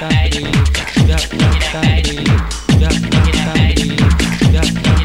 that booty, drop that booty, drop that booty, drop that booty.